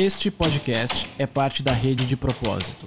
Este podcast é parte da Rede de Propósito.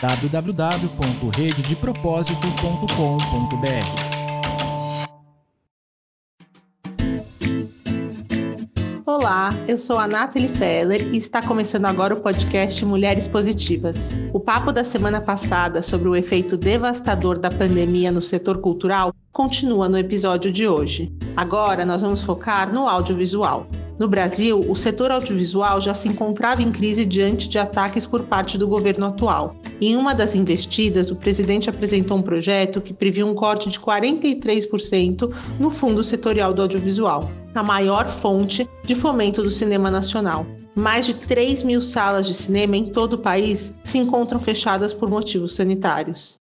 www.rededepropósito.com.br Olá, eu sou a Nathalie Feller e está começando agora o podcast Mulheres Positivas. O papo da semana passada sobre o efeito devastador da pandemia no setor cultural continua no episódio de hoje. Agora nós vamos focar no audiovisual. No Brasil, o setor audiovisual já se encontrava em crise diante de ataques por parte do governo atual. Em uma das investidas, o presidente apresentou um projeto que previa um corte de 43% no fundo setorial do audiovisual, a maior fonte de fomento do cinema nacional. Mais de 3 mil salas de cinema em todo o país se encontram fechadas por motivos sanitários.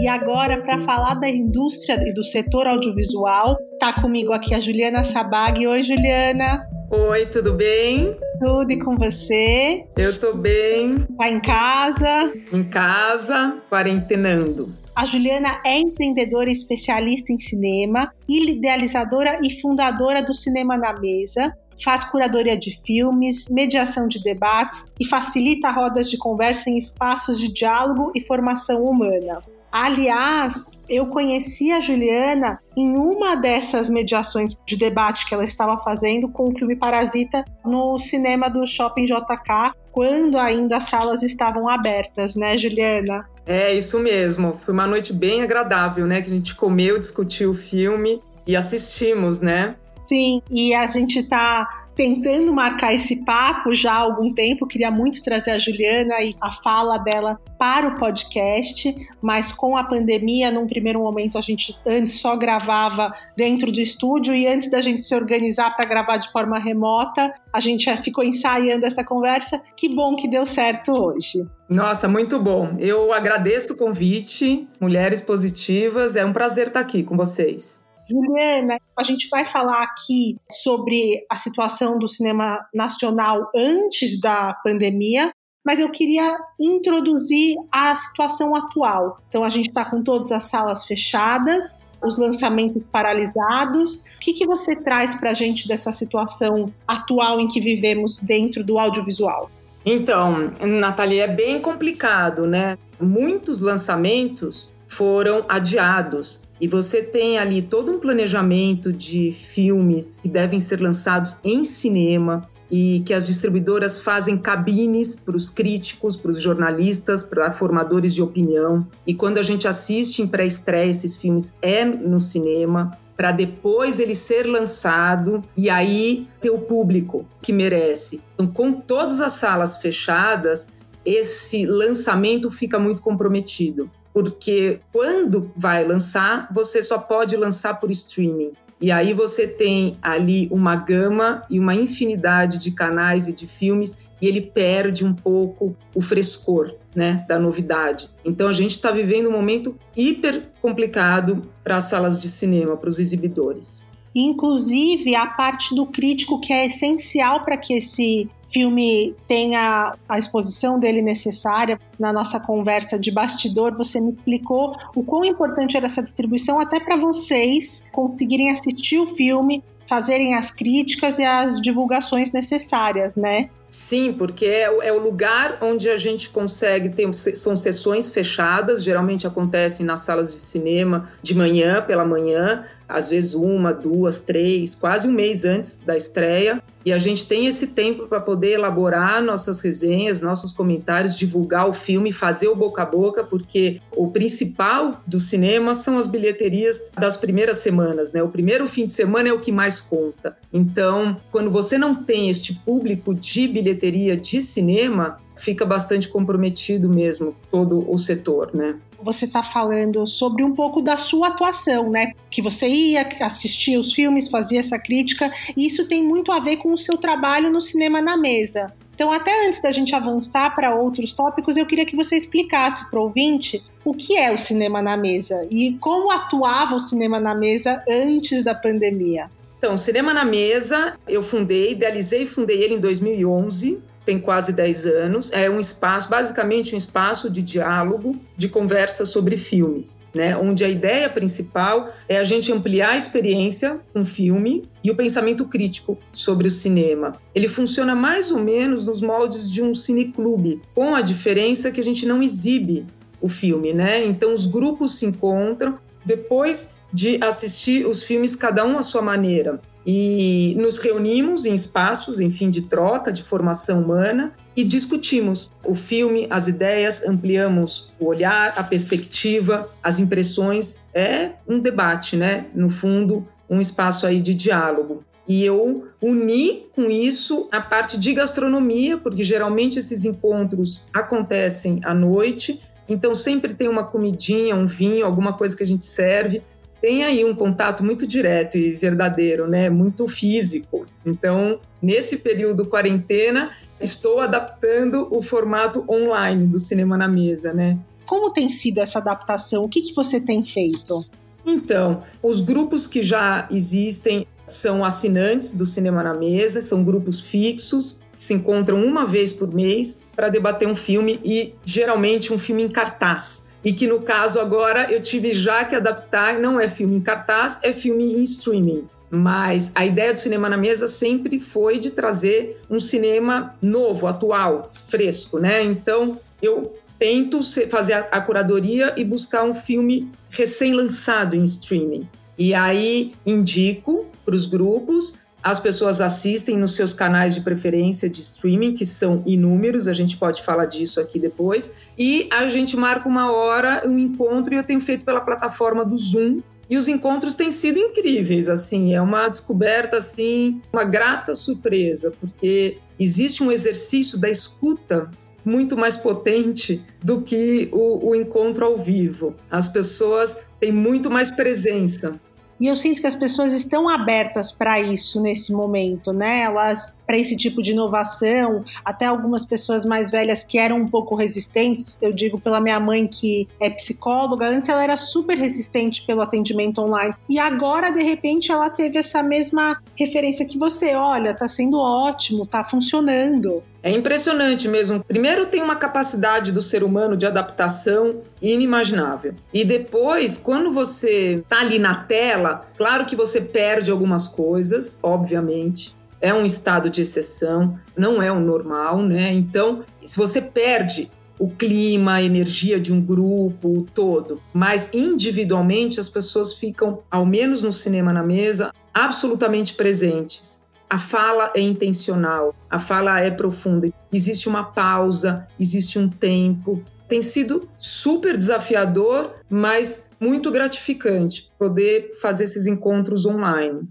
E agora, para falar da indústria e do setor audiovisual, tá comigo aqui a Juliana Sabag. Oi, Juliana. Oi, tudo bem? Tudo e com você? Eu tô bem. Tá em casa? Em casa, quarentenando. A Juliana é empreendedora e especialista em cinema, idealizadora e fundadora do Cinema na Mesa, faz curadoria de filmes, mediação de debates e facilita rodas de conversa em espaços de diálogo e formação humana. Aliás, eu conheci a Juliana em uma dessas mediações de debate que ela estava fazendo com o filme Parasita no cinema do Shopping JK, quando ainda as salas estavam abertas, né, Juliana? É, isso mesmo. Foi uma noite bem agradável, né? Que a gente comeu, discutiu o filme e assistimos, né? Sim, e a gente está tentando marcar esse papo já há algum tempo. Queria muito trazer a Juliana e a fala dela para o podcast, mas com a pandemia, num primeiro momento, a gente antes só gravava dentro do estúdio e antes da gente se organizar para gravar de forma remota, a gente ficou ensaiando essa conversa. Que bom que deu certo hoje. Nossa, muito bom. Eu agradeço o convite, Mulheres Positivas. É um prazer estar aqui com vocês. Juliana, a gente vai falar aqui sobre a situação do cinema nacional antes da pandemia, mas eu queria introduzir a situação atual. Então, a gente está com todas as salas fechadas, os lançamentos paralisados. O que, que você traz para a gente dessa situação atual em que vivemos dentro do audiovisual? Então, Nathalie, é bem complicado, né? Muitos lançamentos foram adiados. E você tem ali todo um planejamento de filmes que devem ser lançados em cinema e que as distribuidoras fazem cabines para os críticos, para os jornalistas, para formadores de opinião. E quando a gente assiste em pré-estreia esses filmes é no cinema para depois ele ser lançado e aí ter o público que merece. Então, com todas as salas fechadas, esse lançamento fica muito comprometido porque quando vai lançar, você só pode lançar por streaming. E aí você tem ali uma gama e uma infinidade de canais e de filmes e ele perde um pouco o frescor, né, da novidade. Então a gente está vivendo um momento hiper complicado para as salas de cinema, para os exibidores. Inclusive a parte do crítico que é essencial para que esse filme tenha a exposição dele necessária. Na nossa conversa de bastidor, você me explicou o quão importante era essa distribuição até para vocês conseguirem assistir o filme, fazerem as críticas e as divulgações necessárias, né? Sim, porque é, é, o lugar onde a gente consegue ter são sessões fechadas, geralmente acontecem nas salas de cinema de manhã pela manhã, às vezes uma, duas, três, quase um mês antes da estreia. E a gente tem esse tempo para poder elaborar nossas resenhas, nossos comentários, divulgar o filme, fazer o boca a boca, porque o principal do cinema são as bilheterias das primeiras semanas, né? O primeiro fim de semana é o que mais conta. Então, quando você não tem este público de bilheteria de cinema, fica bastante comprometido mesmo todo o setor, né? você está falando sobre um pouco da sua atuação, né? Que você ia assistir os filmes, fazia essa crítica, e isso tem muito a ver com o seu trabalho no Cinema na Mesa. Então, até antes da gente avançar para outros tópicos, eu queria que você explicasse para o ouvinte o que é o Cinema na Mesa e como atuava o Cinema na Mesa antes da pandemia. Então, Cinema na Mesa, eu fundei, idealizei e fundei ele em 2011 tem quase 10 anos. É um espaço, basicamente um espaço de diálogo, de conversa sobre filmes, né? Onde a ideia principal é a gente ampliar a experiência com filme e o pensamento crítico sobre o cinema. Ele funciona mais ou menos nos moldes de um cineclube, com a diferença que a gente não exibe o filme, né? Então os grupos se encontram depois de assistir os filmes cada um à sua maneira e nos reunimos em espaços, enfim, de troca, de formação humana e discutimos o filme, as ideias, ampliamos o olhar, a perspectiva, as impressões. É um debate, né? No fundo, um espaço aí de diálogo. E eu uni com isso a parte de gastronomia, porque geralmente esses encontros acontecem à noite, então sempre tem uma comidinha, um vinho, alguma coisa que a gente serve tem aí um contato muito direto e verdadeiro, né? Muito físico. Então, nesse período quarentena, estou adaptando o formato online do cinema na mesa, né? Como tem sido essa adaptação? O que, que você tem feito? Então, os grupos que já existem são assinantes do Cinema na Mesa, são grupos fixos, que se encontram uma vez por mês para debater um filme e geralmente um filme em cartaz e que no caso agora eu tive já que adaptar, não é filme em cartaz, é filme em streaming. Mas a ideia do cinema na mesa sempre foi de trazer um cinema novo, atual, fresco, né? Então eu tento fazer a curadoria e buscar um filme recém-lançado em streaming. E aí indico para os grupos as pessoas assistem nos seus canais de preferência de streaming, que são inúmeros, a gente pode falar disso aqui depois. E a gente marca uma hora, um encontro, e eu tenho feito pela plataforma do Zoom. E os encontros têm sido incríveis, assim, é uma descoberta, assim, uma grata surpresa, porque existe um exercício da escuta muito mais potente do que o, o encontro ao vivo. As pessoas têm muito mais presença. E eu sinto que as pessoas estão abertas para isso nesse momento, né? Elas para esse tipo de inovação, até algumas pessoas mais velhas que eram um pouco resistentes, eu digo pela minha mãe que é psicóloga, antes ela era super resistente pelo atendimento online. E agora de repente ela teve essa mesma referência que você, olha, tá sendo ótimo, tá funcionando. É impressionante mesmo. Primeiro, tem uma capacidade do ser humano de adaptação inimaginável. E depois, quando você tá ali na tela, claro que você perde algumas coisas, obviamente. É um estado de exceção, não é o normal, né? Então, se você perde o clima, a energia de um grupo, todo, mas individualmente as pessoas ficam, ao menos no cinema na mesa, absolutamente presentes a fala é intencional, a fala é profunda. Existe uma pausa, existe um tempo. Tem sido super desafiador, mas muito gratificante poder fazer esses encontros online.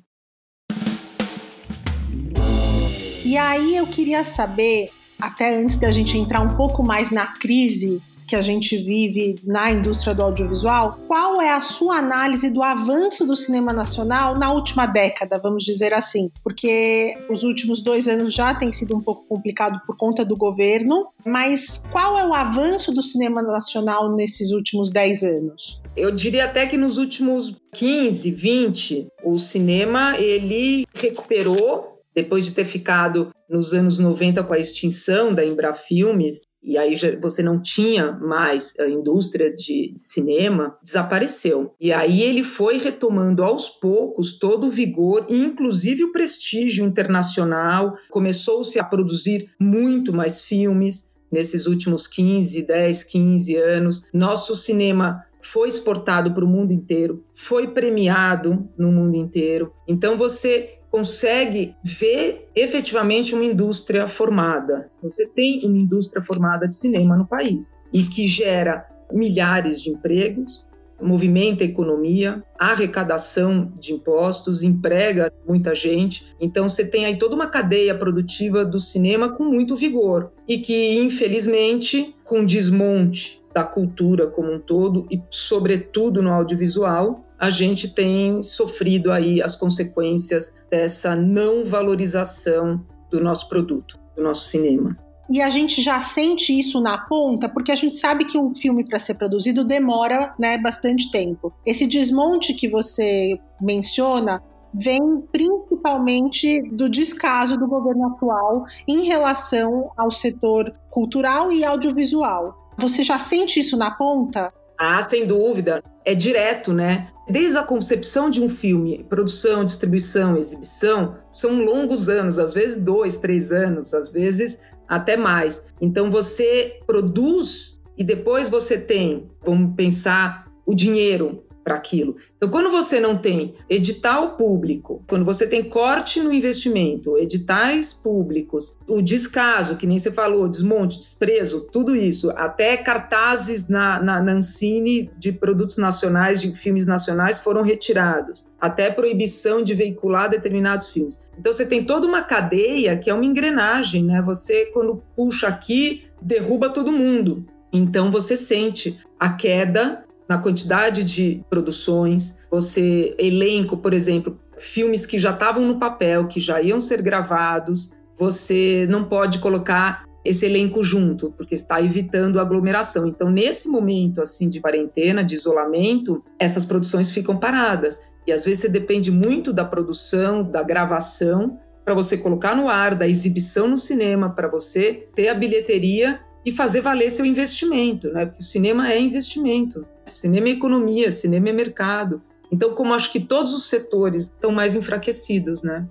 E aí eu queria saber, até antes da gente entrar um pouco mais na crise que a gente vive na indústria do audiovisual, qual é a sua análise do avanço do cinema nacional na última década, vamos dizer assim? Porque os últimos dois anos já tem sido um pouco complicado por conta do governo, mas qual é o avanço do cinema nacional nesses últimos dez anos? Eu diria até que nos últimos 15, 20, o cinema ele recuperou depois de ter ficado nos anos 90 com a extinção da Embrafilmes, e aí você não tinha mais a indústria de cinema, desapareceu. E aí ele foi retomando aos poucos todo o vigor, inclusive o prestígio internacional. Começou-se a produzir muito mais filmes nesses últimos 15, 10, 15 anos. Nosso cinema foi exportado para o mundo inteiro, foi premiado no mundo inteiro. Então você consegue ver efetivamente uma indústria formada. Você tem uma indústria formada de cinema no país e que gera milhares de empregos, movimenta a economia, arrecadação de impostos, emprega muita gente. Então você tem aí toda uma cadeia produtiva do cinema com muito vigor e que, infelizmente, com desmonte da cultura como um todo e, sobretudo, no audiovisual, a gente tem sofrido aí as consequências dessa não valorização do nosso produto, do nosso cinema. E a gente já sente isso na ponta, porque a gente sabe que um filme para ser produzido demora né, bastante tempo. Esse desmonte que você menciona vem principalmente do descaso do governo atual em relação ao setor cultural e audiovisual. Você já sente isso na ponta? Ah, sem dúvida. É direto, né? Desde a concepção de um filme, produção, distribuição, exibição, são longos anos, às vezes dois, três anos, às vezes até mais. Então você produz e depois você tem, vamos pensar, o dinheiro para aquilo. Então, quando você não tem edital público, quando você tem corte no investimento, editais públicos, o descaso, que nem você falou, desmonte, desprezo, tudo isso, até cartazes na, na, na Ancine de produtos nacionais, de filmes nacionais, foram retirados, até proibição de veicular determinados filmes. Então, você tem toda uma cadeia que é uma engrenagem, né? Você, quando puxa aqui, derruba todo mundo. Então, você sente a queda na quantidade de produções, você elenco, por exemplo, filmes que já estavam no papel, que já iam ser gravados, você não pode colocar esse elenco junto, porque está evitando aglomeração. Então, nesse momento assim de quarentena, de isolamento, essas produções ficam paradas. E às vezes você depende muito da produção, da gravação, para você colocar no ar, da exibição no cinema, para você ter a bilheteria e fazer valer seu investimento, né? Porque o cinema é investimento. Cinema é economia, cinema é mercado. Então, como acho que todos os setores estão mais enfraquecidos, né?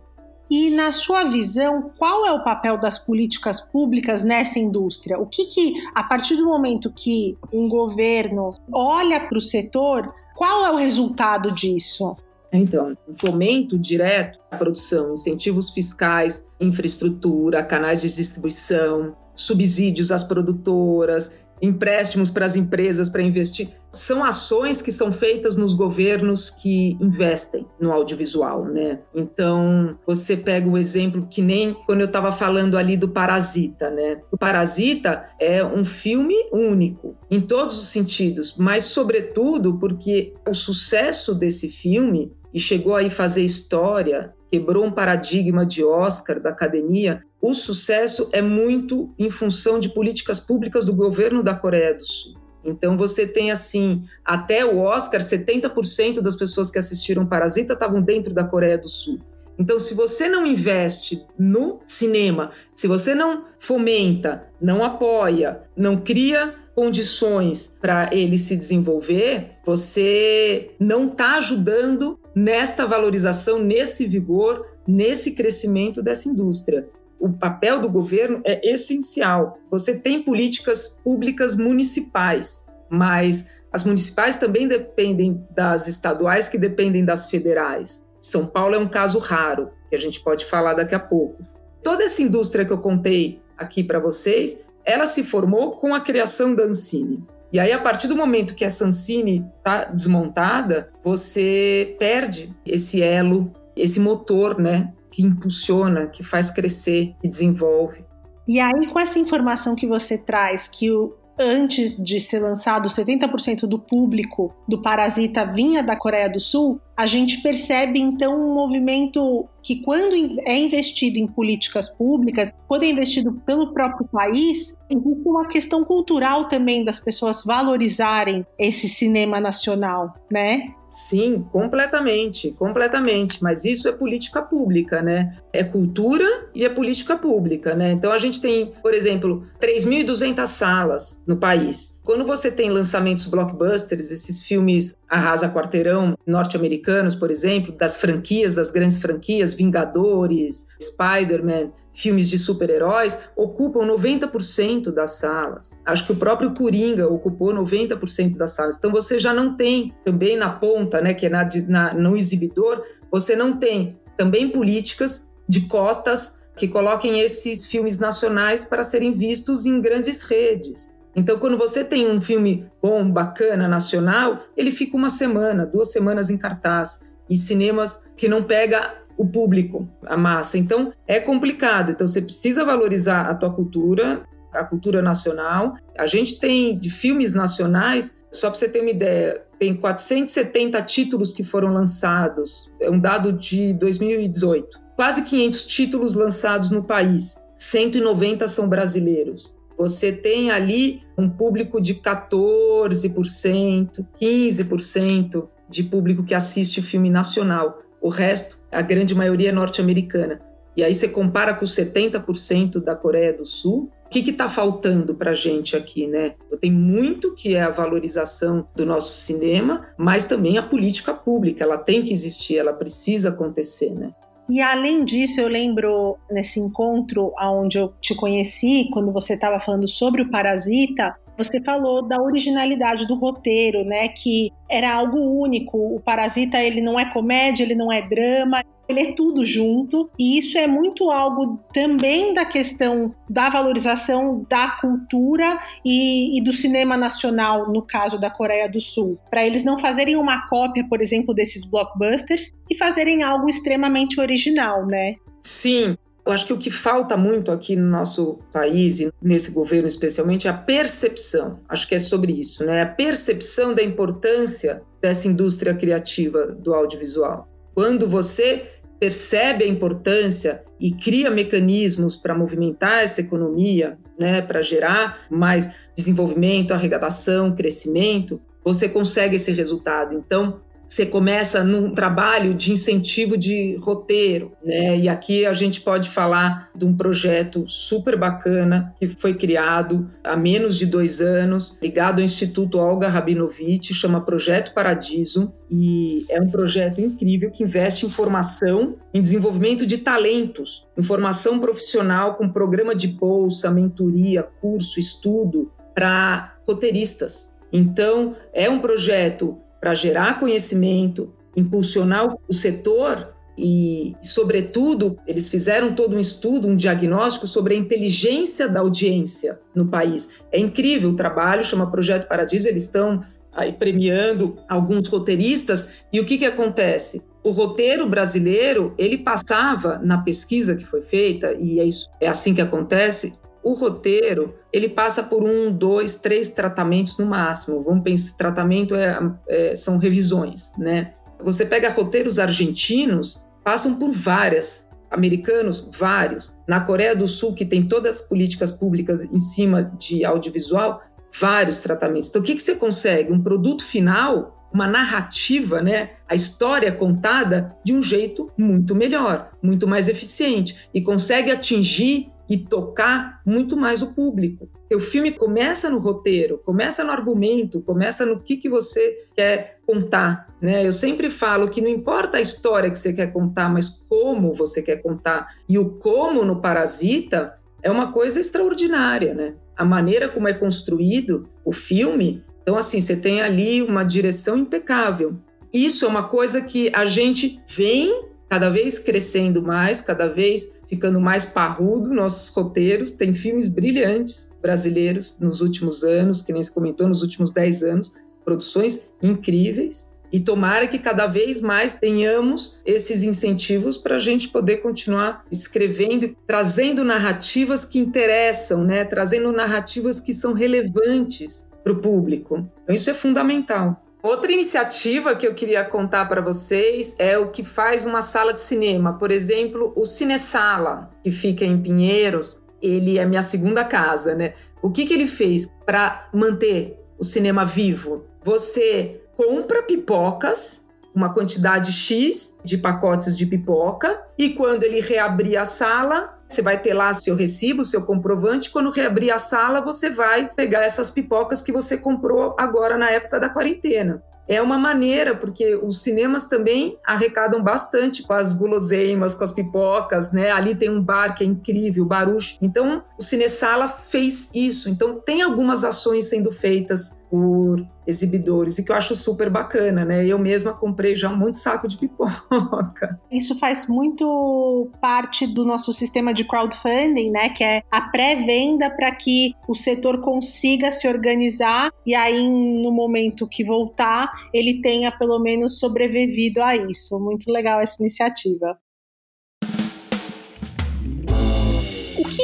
E na sua visão, qual é o papel das políticas públicas nessa indústria? O que, que a partir do momento que um governo olha para o setor, qual é o resultado disso? Então, fomento direto à produção, incentivos fiscais, infraestrutura, canais de distribuição, subsídios às produtoras, empréstimos para as empresas para investir. São ações que são feitas nos governos que investem no audiovisual, né? Então, você pega o exemplo que nem quando eu estava falando ali do Parasita, né? O Parasita é um filme único em todos os sentidos, mas sobretudo porque o sucesso desse filme e chegou aí fazer história, quebrou um paradigma de Oscar da academia, o sucesso é muito em função de políticas públicas do governo da Coreia do Sul. Então você tem assim, até o Oscar, 70% das pessoas que assistiram Parasita estavam dentro da Coreia do Sul. Então, se você não investe no cinema, se você não fomenta, não apoia, não cria condições para ele se desenvolver, você não está ajudando nesta valorização, nesse vigor, nesse crescimento dessa indústria o papel do governo é essencial. Você tem políticas públicas municipais, mas as municipais também dependem das estaduais, que dependem das federais. São Paulo é um caso raro, que a gente pode falar daqui a pouco. Toda essa indústria que eu contei aqui para vocês, ela se formou com a criação da Ancine. E aí, a partir do momento que essa Ancine está desmontada, você perde esse elo, esse motor, né, que impulsiona, que faz crescer e desenvolve. E aí, com essa informação que você traz, que o, antes de ser lançado, 70% do público do Parasita vinha da Coreia do Sul, a gente percebe então um movimento que, quando é investido em políticas públicas, quando é investido pelo próprio país, existe uma questão cultural também das pessoas valorizarem esse cinema nacional, né? Sim, completamente, completamente. Mas isso é política pública, né? É cultura e é política pública, né? Então a gente tem, por exemplo, 3.200 salas no país. Quando você tem lançamentos blockbusters, esses filmes arrasa quarteirão norte-americanos, por exemplo, das franquias, das grandes franquias, Vingadores, Spider-Man, filmes de super-heróis ocupam 90% das salas. Acho que o próprio Coringa ocupou 90% das salas. Então você já não tem também na ponta, né, que é na, na, no exibidor, você não tem também políticas de cotas que coloquem esses filmes nacionais para serem vistos em grandes redes. Então, quando você tem um filme bom, bacana, nacional, ele fica uma semana, duas semanas em cartaz. E cinemas que não pega o público, a massa. Então é complicado. Então você precisa valorizar a tua cultura, a cultura nacional. A gente tem de filmes nacionais, só para você ter uma ideia, tem 470 títulos que foram lançados. É um dado de 2018. Quase 500 títulos lançados no país. 190 são brasileiros. Você tem ali um público de 14%, 15% de público que assiste filme nacional. O resto, a grande maioria é norte-americana. E aí você compara com os 70% da Coreia do Sul, o que está faltando para a gente aqui, né? Tem muito que é a valorização do nosso cinema, mas também a política pública. Ela tem que existir, ela precisa acontecer, né? E além disso, eu lembro nesse encontro onde eu te conheci, quando você estava falando sobre o Parasita, você falou da originalidade do roteiro, né? Que era algo único. O Parasita, ele não é comédia, ele não é drama, ele é tudo junto. E isso é muito algo também da questão da valorização da cultura e, e do cinema nacional, no caso da Coreia do Sul. Para eles não fazerem uma cópia, por exemplo, desses blockbusters e fazerem algo extremamente original, né? Sim, eu acho que o que falta muito aqui no nosso país e nesse governo especialmente é a percepção. Acho que é sobre isso, né? A percepção da importância dessa indústria criativa do audiovisual. Quando você percebe a importância e cria mecanismos para movimentar essa economia, né, para gerar mais desenvolvimento, arrecadação, crescimento, você consegue esse resultado. Então, você começa num trabalho de incentivo de roteiro, né? E aqui a gente pode falar de um projeto super bacana que foi criado há menos de dois anos, ligado ao Instituto Olga Rabinovich, chama Projeto Paradiso, e é um projeto incrível que investe em formação, em desenvolvimento de talentos, em formação profissional com programa de bolsa, mentoria, curso, estudo para roteiristas. Então, é um projeto para gerar conhecimento, impulsionar o setor e, sobretudo, eles fizeram todo um estudo, um diagnóstico sobre a inteligência da audiência no país. É incrível o trabalho, chama Projeto Paradiso, eles estão aí premiando alguns roteiristas e o que, que acontece? O roteiro brasileiro, ele passava na pesquisa que foi feita, e é, isso, é assim que acontece, o roteiro ele passa por um, dois, três tratamentos no máximo. Vamos pensar, tratamento é, é, são revisões, né? Você pega roteiros argentinos, passam por várias, americanos, vários. Na Coreia do Sul, que tem todas as políticas públicas em cima de audiovisual, vários tratamentos. Então, o que, que você consegue? Um produto final, uma narrativa, né? A história contada de um jeito muito melhor, muito mais eficiente e consegue atingir e tocar muito mais o público. O filme começa no roteiro, começa no argumento, começa no que, que você quer contar. Né? Eu sempre falo que não importa a história que você quer contar, mas como você quer contar. E o como no Parasita é uma coisa extraordinária. Né? A maneira como é construído o filme. Então, assim, você tem ali uma direção impecável. Isso é uma coisa que a gente vem cada vez crescendo mais, cada vez ficando mais parrudo nossos roteiros. Tem filmes brilhantes brasileiros nos últimos anos, que nem se comentou, nos últimos 10 anos, produções incríveis. E tomara que cada vez mais tenhamos esses incentivos para a gente poder continuar escrevendo trazendo narrativas que interessam, né? trazendo narrativas que são relevantes para o público. Então, isso é fundamental. Outra iniciativa que eu queria contar para vocês é o que faz uma sala de cinema. Por exemplo, o Cinesala, que fica em Pinheiros, ele é minha segunda casa, né? O que, que ele fez para manter o cinema vivo? Você compra pipocas, uma quantidade X de pacotes de pipoca, e quando ele reabrir a sala, você vai ter lá seu recibo, seu comprovante. Quando reabrir a sala, você vai pegar essas pipocas que você comprou agora na época da quarentena é uma maneira, porque os cinemas também arrecadam bastante com as guloseimas, com as pipocas, né? Ali tem um bar que é incrível, Baruch. Então, o Cinesala fez isso. Então, tem algumas ações sendo feitas por exibidores e que eu acho super bacana, né? Eu mesma comprei já um monte de saco de pipoca. Isso faz muito parte do nosso sistema de crowdfunding, né? Que é a pré-venda para que o setor consiga se organizar e aí no momento que voltar ele tenha pelo menos sobrevivido a isso. Muito legal essa iniciativa.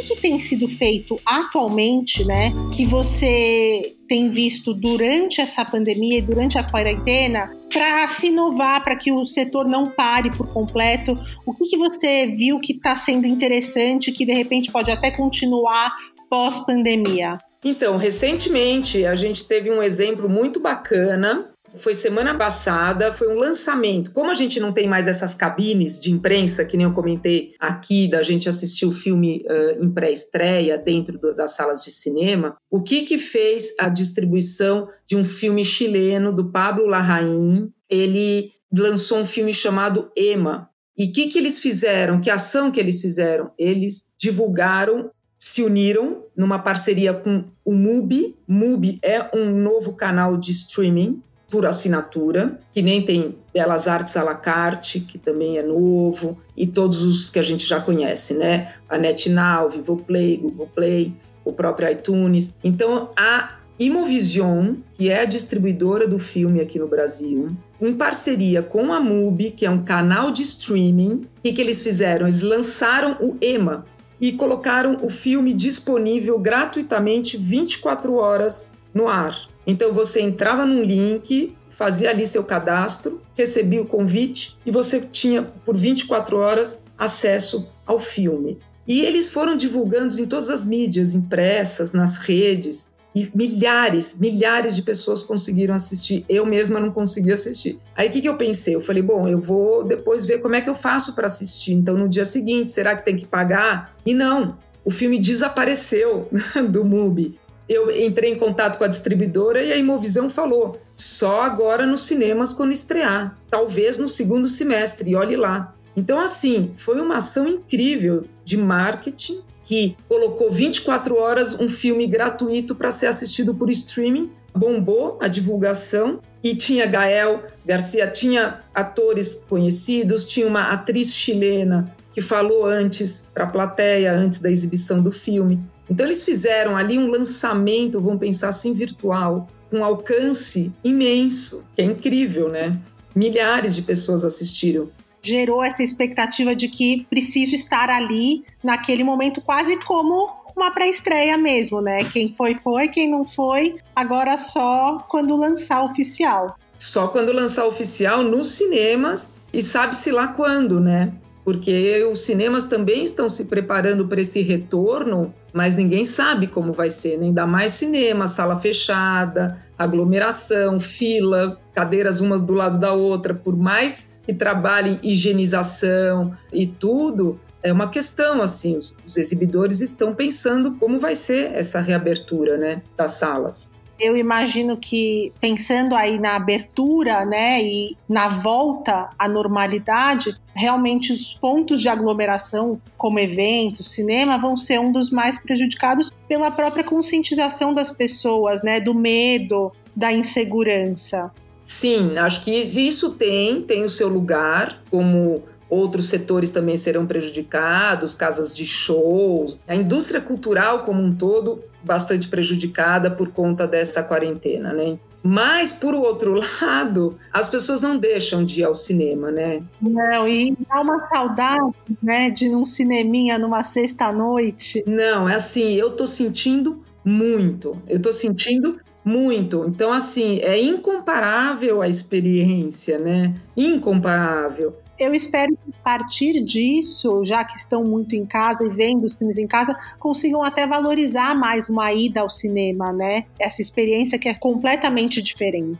Que, que tem sido feito atualmente, né, que você tem visto durante essa pandemia e durante a quarentena para se inovar, para que o setor não pare por completo? O que, que você viu que está sendo interessante, que de repente pode até continuar pós-pandemia? Então, recentemente a gente teve um exemplo muito bacana foi semana passada, foi um lançamento. Como a gente não tem mais essas cabines de imprensa, que nem eu comentei aqui, da gente assistir o filme uh, em pré-estreia dentro do, das salas de cinema, o que que fez a distribuição de um filme chileno do Pablo Larraín? Ele lançou um filme chamado Ema. E o que, que eles fizeram? Que ação que eles fizeram? Eles divulgaram se uniram numa parceria com o MUBI. MUBI é um novo canal de streaming por assinatura, que nem tem Belas Artes à la carte, que também é novo, e todos os que a gente já conhece, né? A NetNow, Vivoplay, Google Play, o próprio iTunes. Então, a Imovision, que é a distribuidora do filme aqui no Brasil, em parceria com a MUBI, que é um canal de streaming, o que, que eles fizeram? Eles lançaram o EMA e colocaram o filme disponível gratuitamente 24 horas no ar. Então você entrava num link, fazia ali seu cadastro, recebia o convite e você tinha por 24 horas acesso ao filme. E eles foram divulgando em todas as mídias impressas, nas redes, e milhares, milhares de pessoas conseguiram assistir. Eu mesma não consegui assistir. Aí o que, que eu pensei? Eu falei, bom, eu vou depois ver como é que eu faço para assistir. Então, no dia seguinte, será que tem que pagar? E não, o filme desapareceu do MUBI eu entrei em contato com a distribuidora e a Imovisão falou: só agora nos cinemas quando estrear, talvez no segundo semestre, e olhe lá. Então, assim, foi uma ação incrível de marketing que colocou 24 horas um filme gratuito para ser assistido por streaming, bombou a divulgação e tinha Gael Garcia, tinha atores conhecidos, tinha uma atriz chilena que falou antes para a plateia, antes da exibição do filme. Então eles fizeram ali um lançamento, vamos pensar assim, virtual, com alcance imenso, que é incrível, né? Milhares de pessoas assistiram. Gerou essa expectativa de que preciso estar ali naquele momento, quase como uma pré-estreia mesmo, né? Quem foi, foi, quem não foi, agora só quando lançar oficial. Só quando lançar oficial nos cinemas e sabe-se lá quando, né? Porque os cinemas também estão se preparando para esse retorno mas ninguém sabe como vai ser, né? ainda mais cinema, sala fechada, aglomeração, fila, cadeiras umas do lado da outra, por mais que trabalhem higienização e tudo, é uma questão assim, os, os exibidores estão pensando como vai ser essa reabertura, né, das salas. Eu imagino que pensando aí na abertura, né, e na volta à normalidade, realmente os pontos de aglomeração, como eventos, cinema, vão ser um dos mais prejudicados pela própria conscientização das pessoas, né, do medo, da insegurança. Sim, acho que isso tem, tem o seu lugar como outros setores também serão prejudicados, casas de shows, a indústria cultural como um todo bastante prejudicada por conta dessa quarentena, né? Mas, por outro lado, as pessoas não deixam de ir ao cinema, né? Não, e dá uma saudade, né, de num cineminha numa sexta-noite. Não, é assim, eu tô sentindo muito. Eu tô sentindo muito. Então, assim, é incomparável a experiência, né? Incomparável. Eu espero que a partir disso, já que estão muito em casa e vendo os filmes em casa, consigam até valorizar mais uma ida ao cinema, né? Essa experiência que é completamente diferente.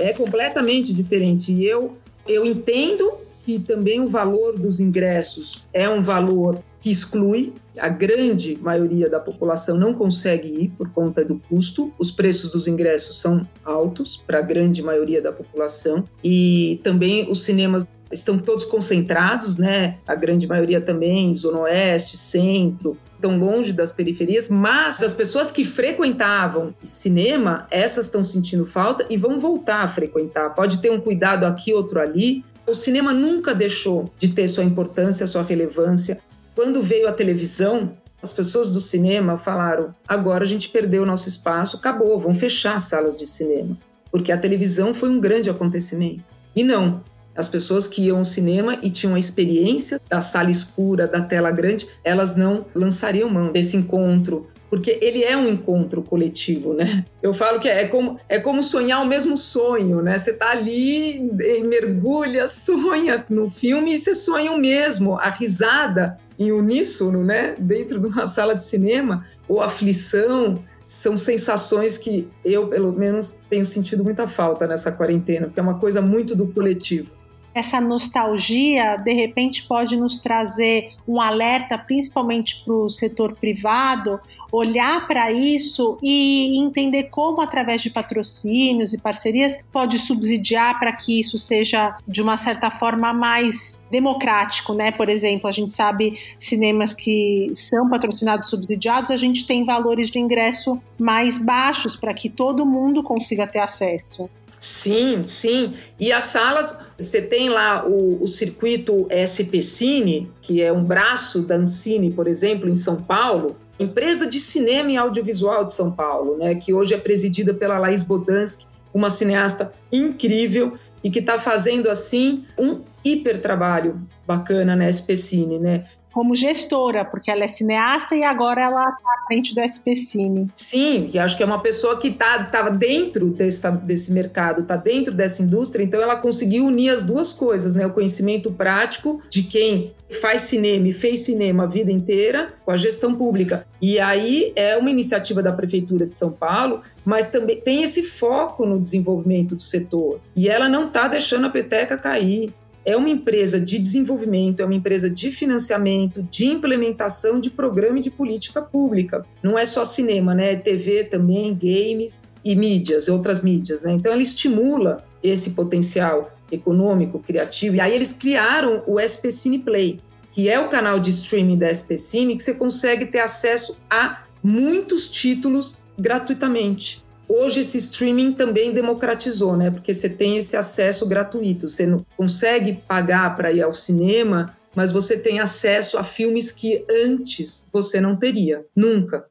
É completamente diferente. E eu, eu entendo que também o valor dos ingressos é um valor que exclui. A grande maioria da população não consegue ir por conta do custo. Os preços dos ingressos são altos para a grande maioria da população. E também os cinemas estão todos concentrados, né? A grande maioria também, Zona Oeste, Centro, tão longe das periferias, mas as pessoas que frequentavam cinema, essas estão sentindo falta e vão voltar a frequentar. Pode ter um cuidado aqui, outro ali. O cinema nunca deixou de ter sua importância, sua relevância. Quando veio a televisão, as pessoas do cinema falaram: agora a gente perdeu o nosso espaço, acabou, vão fechar as salas de cinema. Porque a televisão foi um grande acontecimento. E não, as pessoas que iam ao cinema e tinham a experiência da sala escura, da tela grande, elas não lançariam mão desse encontro, porque ele é um encontro coletivo, né? Eu falo que é, como, é como sonhar o mesmo sonho, né? Você tá ali, mergulha, sonha no filme e você sonha o mesmo, a risada em uníssono, né? Dentro de uma sala de cinema, ou aflição, são sensações que eu, pelo menos, tenho sentido muita falta nessa quarentena, porque é uma coisa muito do coletivo essa nostalgia de repente pode nos trazer um alerta, principalmente para o setor privado, olhar para isso e entender como, através de patrocínios e parcerias, pode subsidiar para que isso seja de uma certa forma mais democrático, né? Por exemplo, a gente sabe cinemas que são patrocinados subsidiados, a gente tem valores de ingresso mais baixos para que todo mundo consiga ter acesso. Sim, sim. E as salas, você tem lá o, o circuito SP Cine, que é um braço da Ancine, por exemplo, em São Paulo, empresa de cinema e audiovisual de São Paulo, né, que hoje é presidida pela Laís Bodansky, uma cineasta incrível e que está fazendo assim um hiper trabalho bacana na SP Cine, né? Como gestora, porque ela é cineasta e agora ela está à frente do SP Cine. Sim, e acho que é uma pessoa que estava tá, dentro desse, desse mercado, está dentro dessa indústria, então ela conseguiu unir as duas coisas, né? O conhecimento prático de quem faz cinema e fez cinema a vida inteira com a gestão pública. E aí é uma iniciativa da Prefeitura de São Paulo, mas também tem esse foco no desenvolvimento do setor. E ela não está deixando a peteca cair é uma empresa de desenvolvimento, é uma empresa de financiamento, de implementação de programa e de política pública. Não é só cinema, né? É TV também, games e mídias, outras mídias, né? Então ela estimula esse potencial econômico, criativo. E aí eles criaram o SP Cine Play, que é o canal de streaming da SP Cine que você consegue ter acesso a muitos títulos gratuitamente. Hoje esse streaming também democratizou, né? Porque você tem esse acesso gratuito. Você não consegue pagar para ir ao cinema, mas você tem acesso a filmes que antes você não teria, nunca.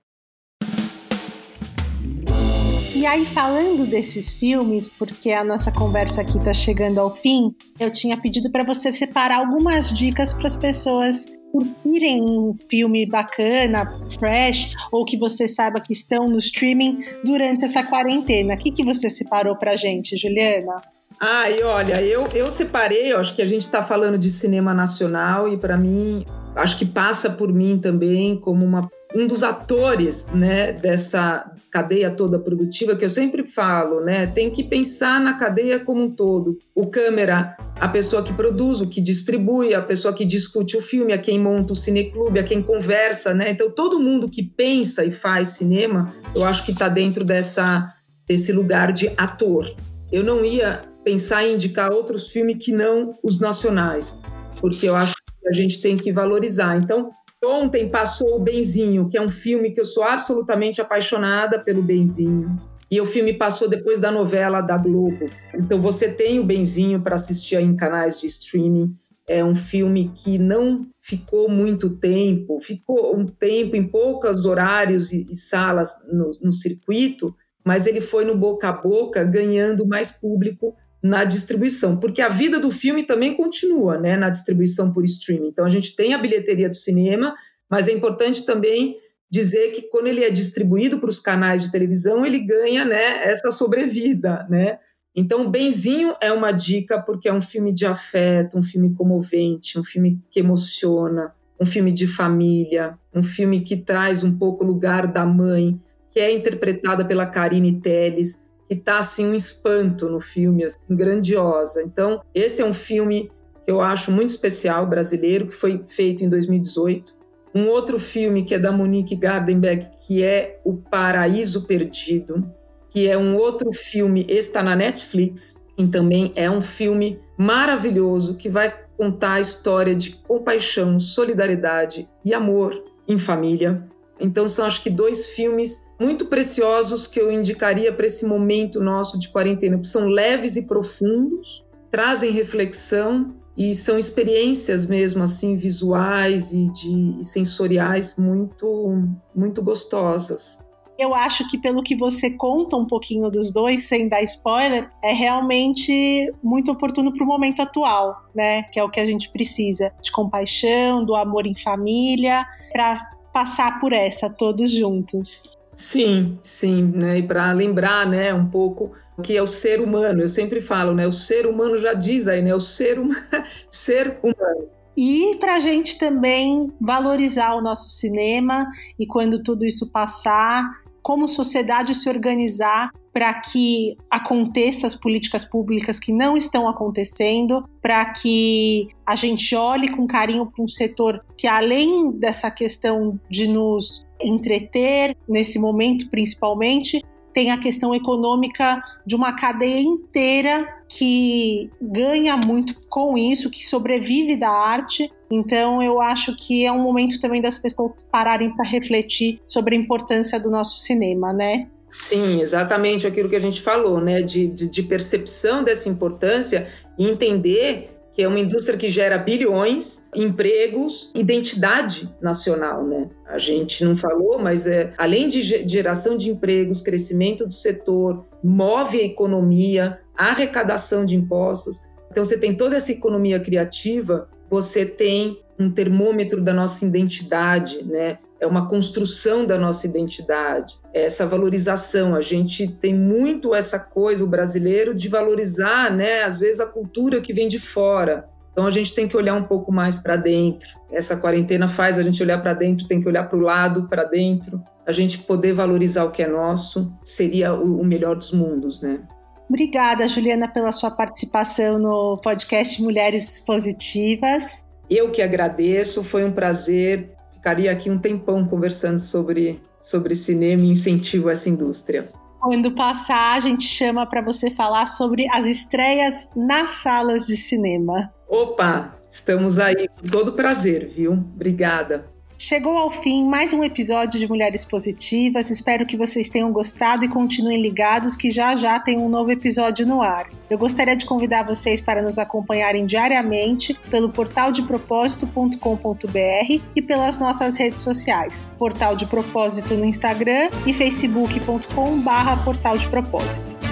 E aí, falando desses filmes, porque a nossa conversa aqui está chegando ao fim, eu tinha pedido para você separar algumas dicas para as pessoas curtirem um filme bacana, fresh, ou que você saiba que estão no streaming durante essa quarentena. O que, que você separou pra gente, Juliana? Ah, e olha, eu, eu separei, eu acho que a gente está falando de cinema nacional e para mim, acho que passa por mim também como uma um dos atores né, dessa cadeia toda produtiva que eu sempre falo, né? Tem que pensar na cadeia como um todo. O câmera, a pessoa que produz, o que distribui, a pessoa que discute o filme, a quem monta o cineclube, a quem conversa, né? Então todo mundo que pensa e faz cinema, eu acho que está dentro dessa desse lugar de ator. Eu não ia pensar em indicar outros filmes que não os nacionais, porque eu acho que a gente tem que valorizar. Então, Ontem passou o Benzinho, que é um filme que eu sou absolutamente apaixonada pelo Benzinho. E o filme passou depois da novela da Globo. Então você tem o Benzinho para assistir em canais de streaming. É um filme que não ficou muito tempo, ficou um tempo em poucos horários e, e salas no, no circuito, mas ele foi no boca a boca ganhando mais público na distribuição, porque a vida do filme também continua, né, na distribuição por streaming. Então a gente tem a bilheteria do cinema, mas é importante também dizer que quando ele é distribuído para os canais de televisão, ele ganha, né, essa sobrevida, né? Então, Benzinho é uma dica porque é um filme de afeto, um filme comovente, um filme que emociona, um filme de família, um filme que traz um pouco o lugar da mãe, que é interpretada pela Karine Telles, que tá assim um espanto no filme, assim, grandiosa. Então, esse é um filme que eu acho muito especial, brasileiro, que foi feito em 2018. Um outro filme que é da Monique Gardenberg, que é O Paraíso Perdido, que é um outro filme, está na Netflix, e também é um filme maravilhoso que vai contar a história de compaixão, solidariedade e amor em família. Então são acho que dois filmes muito preciosos que eu indicaria para esse momento nosso de quarentena, são leves e profundos, trazem reflexão e são experiências mesmo assim visuais e de e sensoriais muito muito gostosas. Eu acho que pelo que você conta um pouquinho dos dois, sem dar spoiler, é realmente muito oportuno para o momento atual, né? Que é o que a gente precisa de compaixão, do amor em família, para passar por essa todos juntos. Sim, sim, né? E para lembrar, né, um pouco que é o ser humano. Eu sempre falo, né? O ser humano já diz aí, né? O ser, hum... ser humano. E para a gente também valorizar o nosso cinema e quando tudo isso passar, como sociedade se organizar para que aconteça as políticas públicas que não estão acontecendo, para que a gente olhe com carinho para um setor que além dessa questão de nos entreter nesse momento principalmente, tem a questão econômica de uma cadeia inteira que ganha muito com isso, que sobrevive da arte. Então, eu acho que é um momento também das pessoas pararem para refletir sobre a importância do nosso cinema, né? Sim, exatamente aquilo que a gente falou, né? De, de, de percepção dessa importância e entender que é uma indústria que gera bilhões, empregos, identidade nacional, né? A gente não falou, mas é, além de geração de empregos, crescimento do setor, move a economia, arrecadação de impostos. Então você tem toda essa economia criativa, você tem um termômetro da nossa identidade, né? É uma construção da nossa identidade, é essa valorização. A gente tem muito essa coisa, o brasileiro, de valorizar, né, às vezes, a cultura que vem de fora. Então a gente tem que olhar um pouco mais para dentro. Essa quarentena faz a gente olhar para dentro, tem que olhar para o lado, para dentro. A gente poder valorizar o que é nosso seria o melhor dos mundos, né? Obrigada, Juliana, pela sua participação no podcast Mulheres Positivas. Eu que agradeço, foi um prazer ficaria aqui um tempão conversando sobre, sobre cinema e incentivo a essa indústria. Quando passar, a gente chama para você falar sobre as estreias nas salas de cinema. Opa, estamos aí com todo prazer, viu? Obrigada. Chegou ao fim mais um episódio de Mulheres Positivas. Espero que vocês tenham gostado e continuem ligados que já já tem um novo episódio no ar. Eu gostaria de convidar vocês para nos acompanharem diariamente pelo portal de propósito.com.br e pelas nossas redes sociais. Portal de Propósito no Instagram e facebook.com/portal de propósito.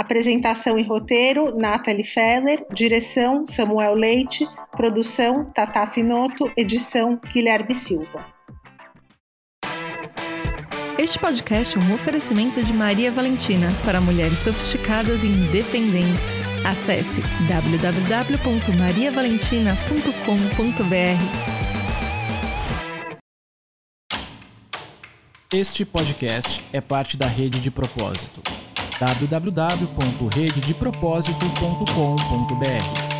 Apresentação e roteiro: Nathalie Feller. Direção: Samuel Leite. Produção: Tata Finoto. Edição: Guilherme Silva. Este podcast é um oferecimento de Maria Valentina para mulheres sofisticadas e independentes. Acesse www.mariavalentina.com.br. Este podcast é parte da rede de propósito www.rededepropósito.com.br.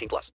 18 plus.